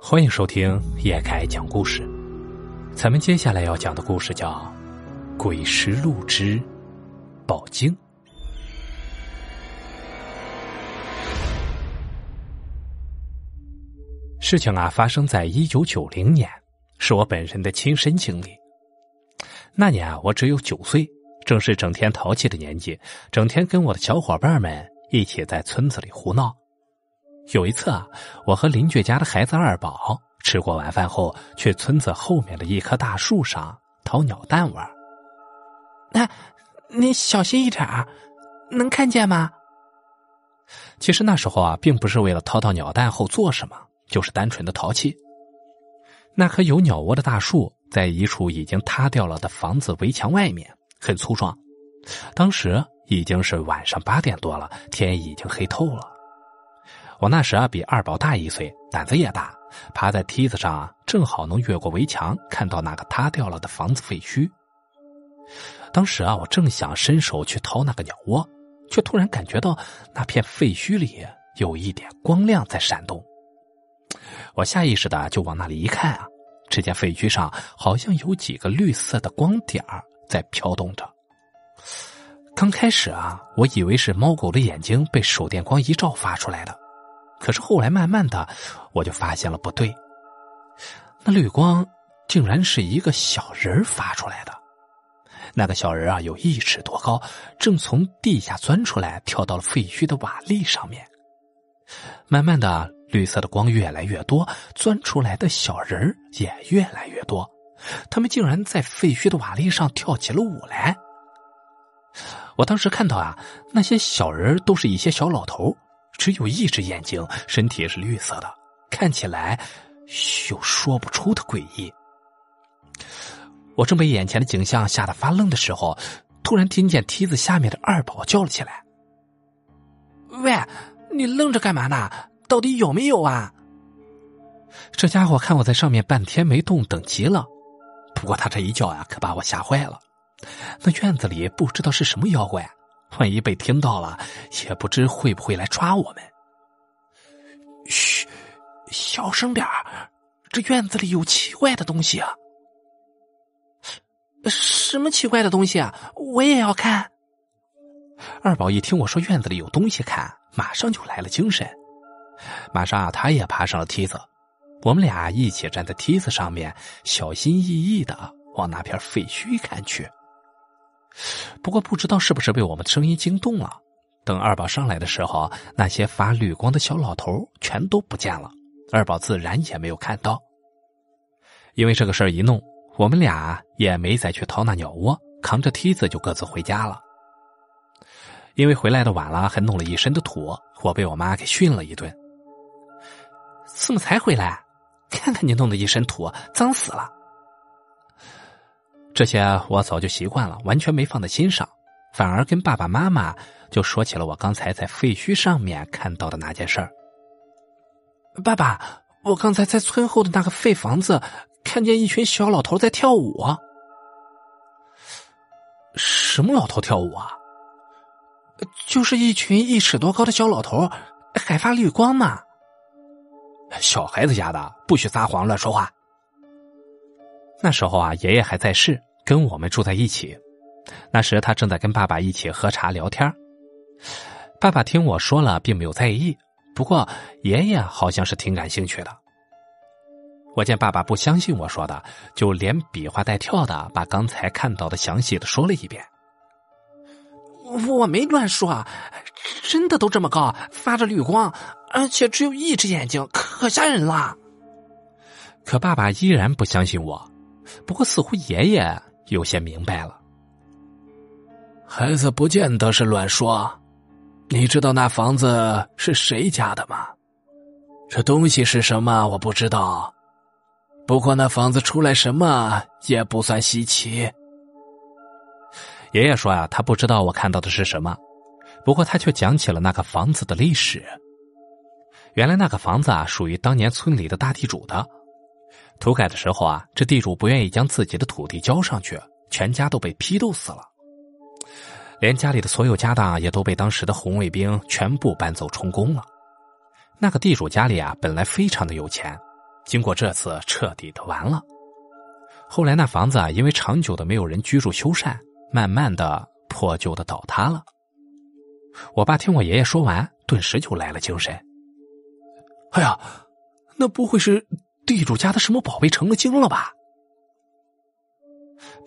欢迎收听叶凯讲故事。咱们接下来要讲的故事叫《鬼石路之宝经》。事情啊，发生在一九九零年，是我本人的亲身经历。那年啊，我只有九岁，正是整天淘气的年纪，整天跟我的小伙伴们一起在村子里胡闹。有一次啊，我和邻居家的孩子二宝吃过晚饭后，去村子后面的一棵大树上掏鸟蛋玩。那，你小心一点儿，能看见吗？其实那时候啊，并不是为了掏到鸟蛋后做什么，就是单纯的淘气。那棵有鸟窝的大树在一处已经塌掉了的房子围墙外面，很粗壮。当时已经是晚上八点多了，天已经黑透了。我那时啊比二宝大一岁，胆子也大，爬在梯子上啊，正好能越过围墙，看到那个塌掉了的房子废墟。当时啊，我正想伸手去掏那个鸟窝，却突然感觉到那片废墟里有一点光亮在闪动。我下意识的就往那里一看啊，只见废墟上好像有几个绿色的光点在飘动着。刚开始啊，我以为是猫狗的眼睛被手电光一照发出来的。可是后来，慢慢的，我就发现了不对。那绿光竟然是一个小人发出来的。那个小人啊，有一尺多高，正从地下钻出来，跳到了废墟的瓦砾上面。慢慢的，绿色的光越来越多，钻出来的小人也越来越多。他们竟然在废墟的瓦砾上跳起了舞来。我当时看到啊，那些小人都是一些小老头。只有一只眼睛，身体是绿色的，看起来有说不出的诡异。我正被眼前的景象吓得发愣的时候，突然听见梯子下面的二宝叫了起来：“喂，你愣着干嘛呢？到底有没有啊？”这家伙看我在上面半天没动，等急了。不过他这一叫呀，可把我吓坏了。那院子里不知道是什么妖怪。万一被听到了，也不知会不会来抓我们。嘘，小声点儿，这院子里有奇怪的东西啊！什么奇怪的东西啊？我也要看。二宝一听我说院子里有东西看，马上就来了精神，马上啊，他也爬上了梯子，我们俩一起站在梯子上面，小心翼翼的往那片废墟看去。不过不知道是不是被我们的声音惊动了，等二宝上来的时候，那些发绿光的小老头全都不见了，二宝自然也没有看到。因为这个事儿一弄，我们俩也没再去掏那鸟窝，扛着梯子就各自回家了。因为回来的晚了，还弄了一身的土，我被我妈给训了一顿。怎么才回来？看看你弄的一身土，脏死了。这些我早就习惯了，完全没放在心上，反而跟爸爸妈妈就说起了我刚才在废墟上面看到的那件事儿。爸爸，我刚才在村后的那个废房子看见一群小老头在跳舞。什么老头跳舞啊？就是一群一尺多高的小老头，还发绿光呢。小孩子家的，不许撒谎乱说话。那时候啊，爷爷还在世。跟我们住在一起，那时他正在跟爸爸一起喝茶聊天。爸爸听我说了，并没有在意，不过爷爷好像是挺感兴趣的。我见爸爸不相信我说的，就连比划带跳的把刚才看到的详细的说了一遍。我没乱说，真的都这么高，发着绿光，而且只有一只眼睛，可吓人了。可爸爸依然不相信我，不过似乎爷爷。有些明白了，孩子不见得是乱说。你知道那房子是谁家的吗？这东西是什么？我不知道。不过那房子出来什么也不算稀奇。爷爷说啊，他不知道我看到的是什么，不过他却讲起了那个房子的历史。原来那个房子啊，属于当年村里的大地主的。土改的时候啊，这地主不愿意将自己的土地交上去，全家都被批斗死了，连家里的所有家当也都被当时的红卫兵全部搬走充公了。那个地主家里啊，本来非常的有钱，经过这次，彻底的完了。后来那房子啊，因为长久的没有人居住修缮，慢慢的破旧的倒塌了。我爸听我爷爷说完，顿时就来了精神。哎呀，那不会是地主家的什么宝贝成了精了吧？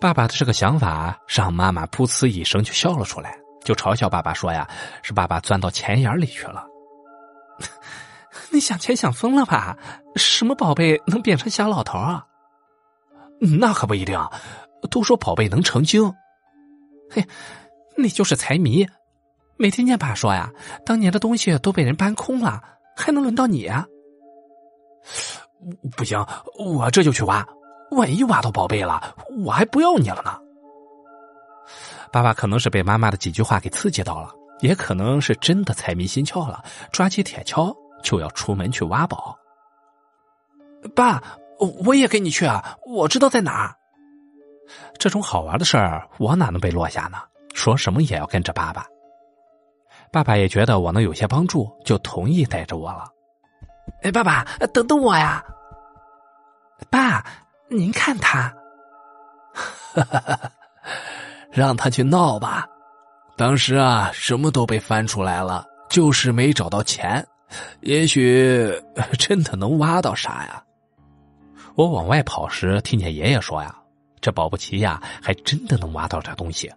爸爸的这个想法让妈妈噗呲一声就笑了出来，就嘲笑爸爸说：“呀，是爸爸钻到钱眼里去了。”你想钱想疯了吧？什么宝贝能变成小老头啊？那可不一定，都说宝贝能成精。嘿，你就是财迷，没听见爸说呀？当年的东西都被人搬空了，还能轮到你啊？不行，我这就去挖，万一挖到宝贝了，我还不要你了呢。爸爸可能是被妈妈的几句话给刺激到了，也可能是真的财迷心窍了，抓起铁锹就要出门去挖宝。爸。我也跟你去啊！我知道在哪儿。这种好玩的事儿，我哪能被落下呢？说什么也要跟着爸爸。爸爸也觉得我能有些帮助，就同意带着我了。哎，爸爸，等等我呀！爸，您看他，让他去闹吧。当时啊，什么都被翻出来了，就是没找到钱。也许 真的能挖到啥呀？我往外跑时，听见爷爷说呀：“这保不齐呀，还真的能挖到点东西。”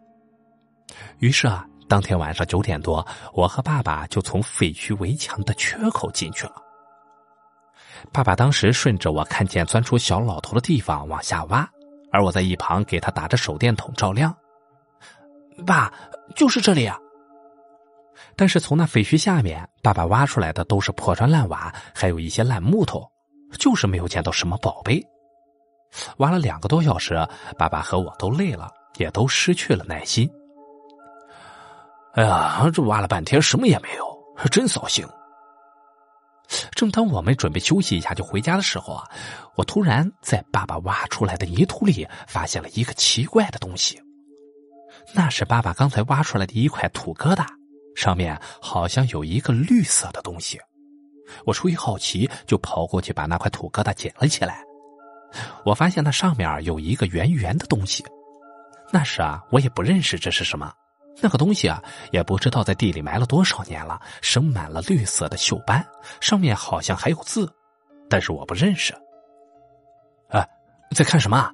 于是啊，当天晚上九点多，我和爸爸就从废墟围墙的缺口进去了。爸爸当时顺着我看见钻出小老头的地方往下挖，而我在一旁给他打着手电筒照亮。爸，就是这里啊！但是从那废墟下面，爸爸挖出来的都是破砖烂瓦，还有一些烂木头。就是没有见到什么宝贝，挖了两个多小时，爸爸和我都累了，也都失去了耐心。哎呀，这挖了半天什么也没有，真扫兴。正当我们准备休息一下就回家的时候啊，我突然在爸爸挖出来的泥土里发现了一个奇怪的东西。那是爸爸刚才挖出来的一块土疙瘩，上面好像有一个绿色的东西。我出于好奇，就跑过去把那块土疙瘩捡了起来。我发现那上面有一个圆圆的东西。那时啊，我也不认识这是什么。那个东西啊，也不知道在地里埋了多少年了，生满了绿色的锈斑，上面好像还有字，但是我不认识。啊，在看什么？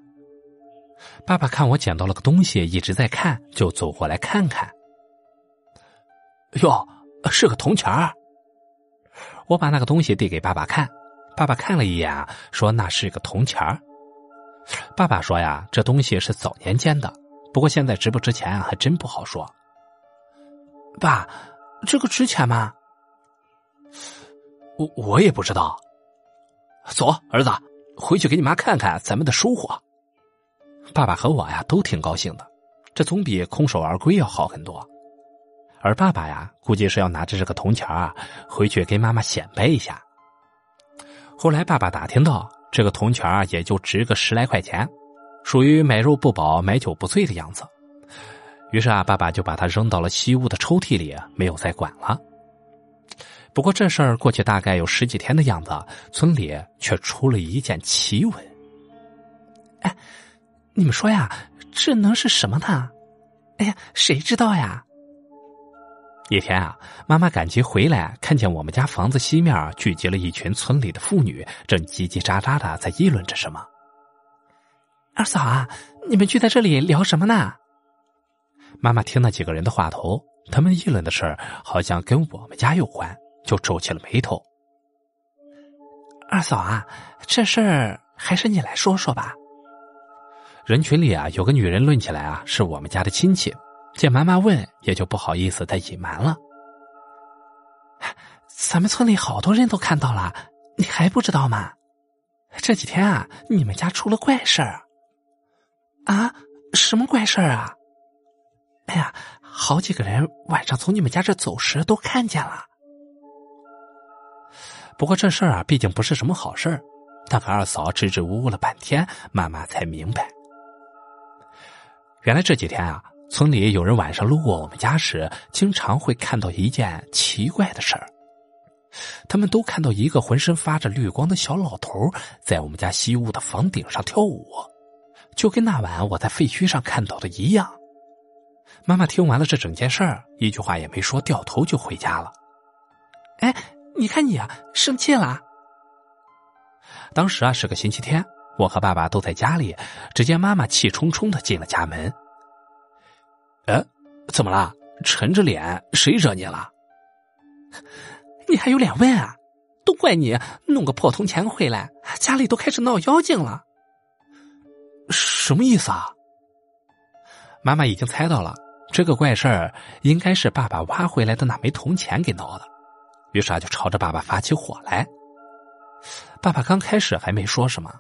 爸爸看我捡到了个东西，一直在看，就走过来看看。哟，是个铜钱儿。我把那个东西递给爸爸看，爸爸看了一眼，说那是个铜钱儿。爸爸说呀，这东西是早年间的，不过现在值不值钱还真不好说。爸，这个值钱吗？我我也不知道。走，儿子，回去给你妈看看咱们的收获。爸爸和我呀都挺高兴的，这总比空手而归要好很多。而爸爸呀，估计是要拿着这个铜钱啊，回去给妈妈显摆一下。后来爸爸打听到，这个铜钱啊，也就值个十来块钱，属于买肉不饱，买酒不醉的样子。于是啊，爸爸就把它扔到了西屋的抽屉里，没有再管了。不过这事儿过去大概有十几天的样子，村里却出了一件奇闻。哎，你们说呀，这能是什么呢？哎呀，谁知道呀？一天啊，妈妈赶集回来，看见我们家房子西面聚集了一群村里的妇女，正叽叽喳喳的在议论着什么。二嫂啊，你们聚在这里聊什么呢？妈妈听那几个人的话头，他们议论的事儿好像跟我们家有关，就皱起了眉头。二嫂啊，这事儿还是你来说说吧。人群里啊，有个女人论起来啊，是我们家的亲戚。见妈妈问，也就不好意思再隐瞒了。咱们村里好多人都看到了，你还不知道吗？这几天啊，你们家出了怪事儿。啊？什么怪事儿啊？哎呀，好几个人晚上从你们家这走时都看见了。不过这事儿啊，毕竟不是什么好事儿。那个二嫂支支吾吾了半天，慢慢才明白，原来这几天啊。村里有人晚上路过我们家时，经常会看到一件奇怪的事儿。他们都看到一个浑身发着绿光的小老头在我们家西屋的房顶上跳舞，就跟那晚我在废墟上看到的一样。妈妈听完了这整件事儿，一句话也没说，掉头就回家了。哎，你看你啊，生气了。当时啊是个星期天，我和爸爸都在家里，只见妈妈气冲冲的进了家门。哎，怎么了？沉着脸，谁惹你了？你还有脸问啊？都怪你弄个破铜钱回来，家里都开始闹妖精了。什么意思啊？妈妈已经猜到了，这个怪事儿应该是爸爸挖回来的那枚铜钱给闹的，于是啊就朝着爸爸发起火来。爸爸刚开始还没说什么，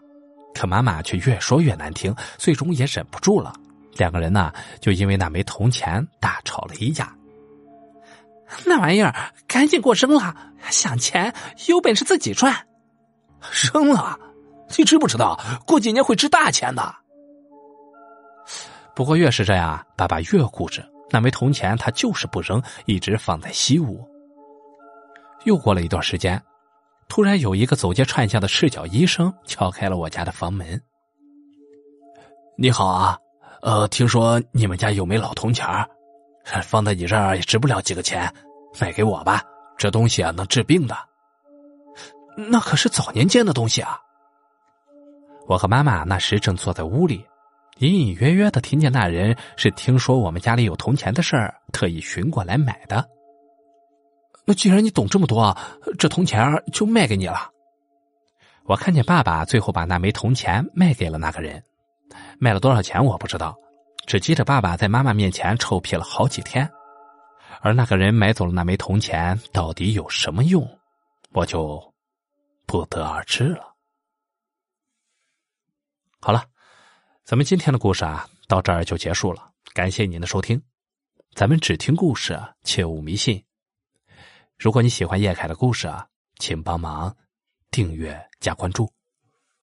可妈妈却越说越难听，最终也忍不住了，两个人呢就因为那枚铜钱大吵了一架。那玩意儿赶紧给我扔了！想钱有本事自己赚，扔了！你知不知道过几年会值大钱的？不过越是这样，爸爸越固执，那枚铜钱他就是不扔，一直放在西屋。又过了一段时间，突然有一个走街串巷的赤脚医生敲开了我家的房门。你好啊，呃，听说你们家有枚老铜钱放在你这儿也值不了几个钱，卖给我吧。这东西啊，能治病的。那可是早年间的东西啊。我和妈妈那时正坐在屋里，隐隐约约的听见那人是听说我们家里有铜钱的事儿，特意寻过来买的。那既然你懂这么多，这铜钱就卖给你了。我看见爸爸最后把那枚铜钱卖给了那个人，卖了多少钱我不知道。只记得爸爸在妈妈面前臭屁了好几天，而那个人买走了那枚铜钱到底有什么用，我就不得而知了。好了，咱们今天的故事啊，到这儿就结束了。感谢您的收听，咱们只听故事，切勿迷信。如果你喜欢叶凯的故事啊，请帮忙订阅加关注。